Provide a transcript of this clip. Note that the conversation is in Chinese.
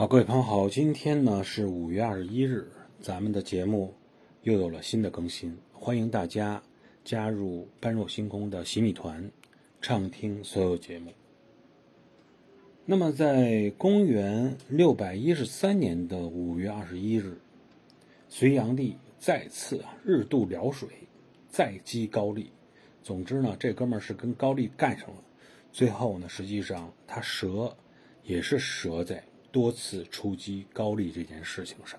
好，各位朋友好，今天呢是五月二十一日，咱们的节目又有了新的更新，欢迎大家加入般若星空的洗米团，畅听所有节目。那么，在公元六百一十三年的五月二十一日，隋炀帝再次啊日渡辽水，再击高丽。总之呢，这哥们儿是跟高丽干上了。最后呢，实际上他折也是折在。多次出击高丽这件事情上。